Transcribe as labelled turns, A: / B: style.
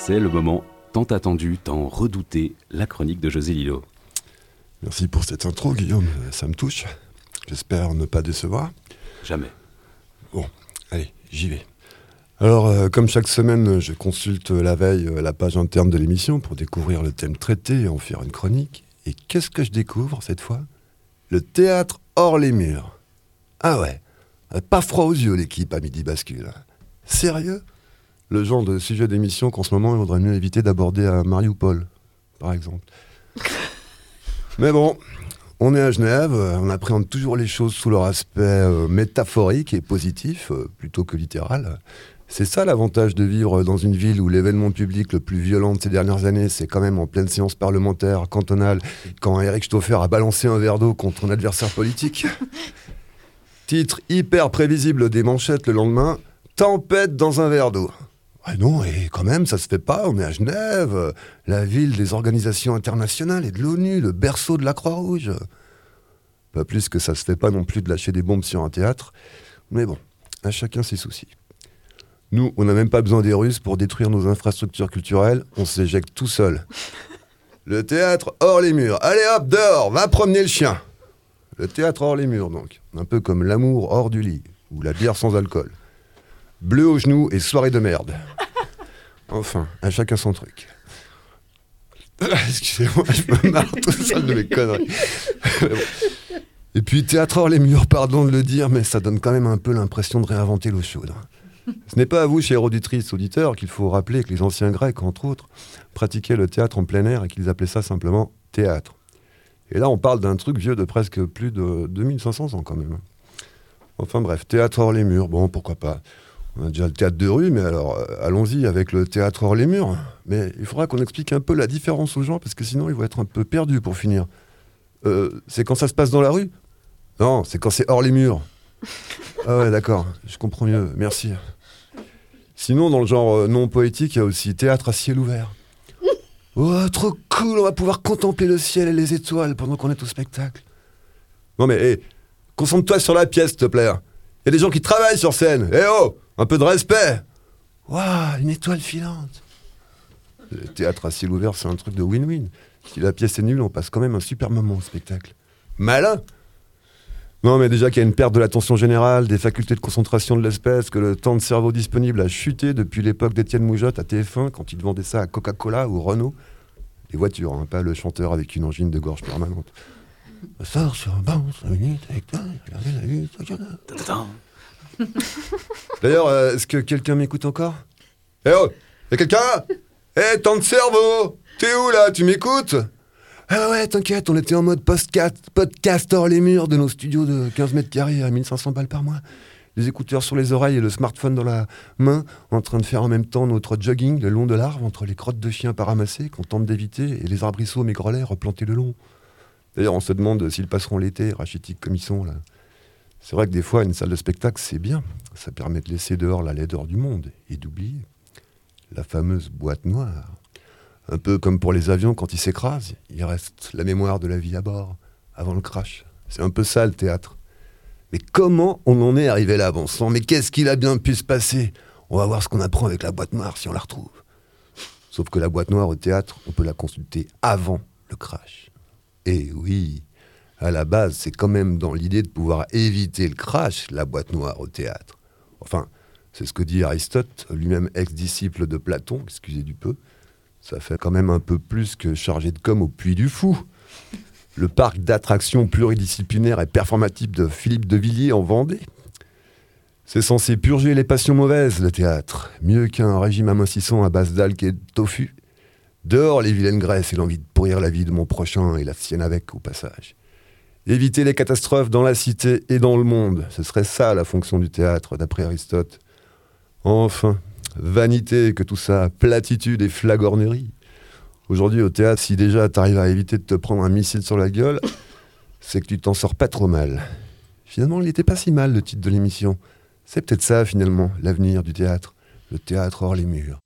A: C'est le moment tant attendu, tant redouté, la chronique de José Lillo.
B: Merci pour cette intro, Guillaume. Ça me touche. J'espère ne pas décevoir.
A: Jamais.
B: Bon, allez, j'y vais. Alors, euh, comme chaque semaine, je consulte la veille euh, la page interne de l'émission pour découvrir le thème traité et en faire une chronique. Et qu'est-ce que je découvre cette fois? Le théâtre hors les murs. Ah ouais, pas froid aux yeux l'équipe à Midi Bascule. Sérieux? Le genre de sujet d'émission qu'en ce moment il vaudrait mieux éviter d'aborder à Mariupol, par exemple. Mais bon, on est à Genève, on appréhende toujours les choses sous leur aspect euh, métaphorique et positif, euh, plutôt que littéral. C'est ça l'avantage de vivre dans une ville où l'événement public le plus violent de ces dernières années, c'est quand même en pleine séance parlementaire cantonale, quand Eric Stoffer a balancé un verre d'eau contre un adversaire politique. Titre hyper prévisible des manchettes le lendemain, Tempête dans un verre d'eau. Ah non, et quand même, ça se fait pas, on est à Genève, la ville des organisations internationales et de l'ONU, le berceau de la Croix-Rouge. Pas plus que ça se fait pas non plus de lâcher des bombes sur un théâtre, mais bon, à chacun ses soucis. Nous, on n'a même pas besoin des Russes pour détruire nos infrastructures culturelles, on s'éjecte tout seul. Le théâtre hors les murs. Allez hop, dehors, va promener le chien. Le théâtre hors les murs, donc. Un peu comme l'amour hors du lit, ou la bière sans alcool. Bleu aux genoux et soirée de merde. Enfin, à chacun son truc. Excusez-moi, je me marre tout seul de mes conneries. Et puis, théâtre hors les murs, pardon de le dire, mais ça donne quand même un peu l'impression de réinventer l'eau chaude. Ce n'est pas à vous, chers auditrices, auditeurs, qu'il faut rappeler que les anciens Grecs, entre autres, pratiquaient le théâtre en plein air et qu'ils appelaient ça simplement théâtre. Et là, on parle d'un truc vieux de presque plus de 2500 ans quand même. Enfin bref, théâtre hors les murs, bon, pourquoi pas. On a déjà le théâtre de rue, mais alors euh, allons-y avec le théâtre hors les murs. Mais il faudra qu'on explique un peu la différence aux gens, parce que sinon ils vont être un peu perdus pour finir. Euh, c'est quand ça se passe dans la rue? Non, c'est quand c'est hors les murs. Ah ouais, d'accord, je comprends mieux, merci. Sinon, dans le genre euh, non poétique, il y a aussi théâtre à ciel ouvert. Oh, trop cool, on va pouvoir contempler le ciel et les étoiles pendant qu'on est au spectacle. Non mais, hé, concentre-toi sur la pièce, s'il te plaît. Il y a des gens qui travaillent sur scène. Eh oh, un peu de respect. Waouh, une étoile filante. Le théâtre à ciel ouvert, c'est un truc de win-win. Si la pièce est nulle, on passe quand même un super moment au spectacle. Malin Non, mais déjà qu'il y a une perte de l'attention générale, des facultés de concentration de l'espèce, que le temps de cerveau disponible a chuté depuis l'époque d'Étienne Moujotte à TF1, quand il vendait ça à Coca-Cola ou Renault. Les voitures, hein, pas le chanteur avec une angine de gorge permanente. Je sors sur un banc, 5 minutes avec toi, regardez la vue,
A: Ta-ta-ta.
B: D'ailleurs, euh, est-ce que quelqu'un m'écoute encore? Eh oh Y'a quelqu'un? Eh, temps de cerveau T'es où là? Tu m'écoutes? Ah ouais, t'inquiète, on était en mode podcast, podcast hors les murs de nos studios de 15 mètres carrés à 1500 balles par mois. Les écouteurs sur les oreilles et le smartphone dans la main, en train de faire en même temps notre jogging le long de l'arbre entre les crottes de chiens pas ramassées qu'on tente d'éviter et les arbrisseaux maigrelets replantés le long. D'ailleurs, on se demande s'ils passeront l'été, rachitiques comme ils sont là. C'est vrai que des fois, une salle de spectacle, c'est bien. Ça permet de laisser dehors la laideur du monde et d'oublier la fameuse boîte noire. Un peu comme pour les avions quand ils s'écrasent, il reste la mémoire de la vie à bord, avant le crash. C'est un peu ça le théâtre. Mais comment on en est arrivé là, bon sang? Mais qu'est-ce qu'il a bien pu se passer? On va voir ce qu'on apprend avec la boîte noire si on la retrouve. Sauf que la boîte noire au théâtre, on peut la consulter avant le crash. Et oui, à la base, c'est quand même dans l'idée de pouvoir éviter le crash, la boîte noire au théâtre. Enfin, c'est ce que dit Aristote, lui-même ex-disciple de Platon, excusez du peu. Ça fait quand même un peu plus que chargé de com au Puy du Fou. Le parc d'attractions pluridisciplinaires et performatif de Philippe de Villiers en Vendée. C'est censé purger les passions mauvaises, le théâtre. Mieux qu'un régime amincissant à base d'algues et de tofu. Dehors les vilaines graisses et l'envie de pourrir la vie de mon prochain et la sienne avec au passage. Éviter les catastrophes dans la cité et dans le monde, ce serait ça la fonction du théâtre, d'après Aristote. Enfin, vanité que tout ça, platitude et flagornerie. Aujourd'hui au théâtre, si déjà t'arrives à éviter de te prendre un missile sur la gueule, c'est que tu t'en sors pas trop mal. Finalement, il n'était pas si mal le titre de l'émission. C'est peut-être ça finalement, l'avenir du théâtre. Le théâtre hors les murs.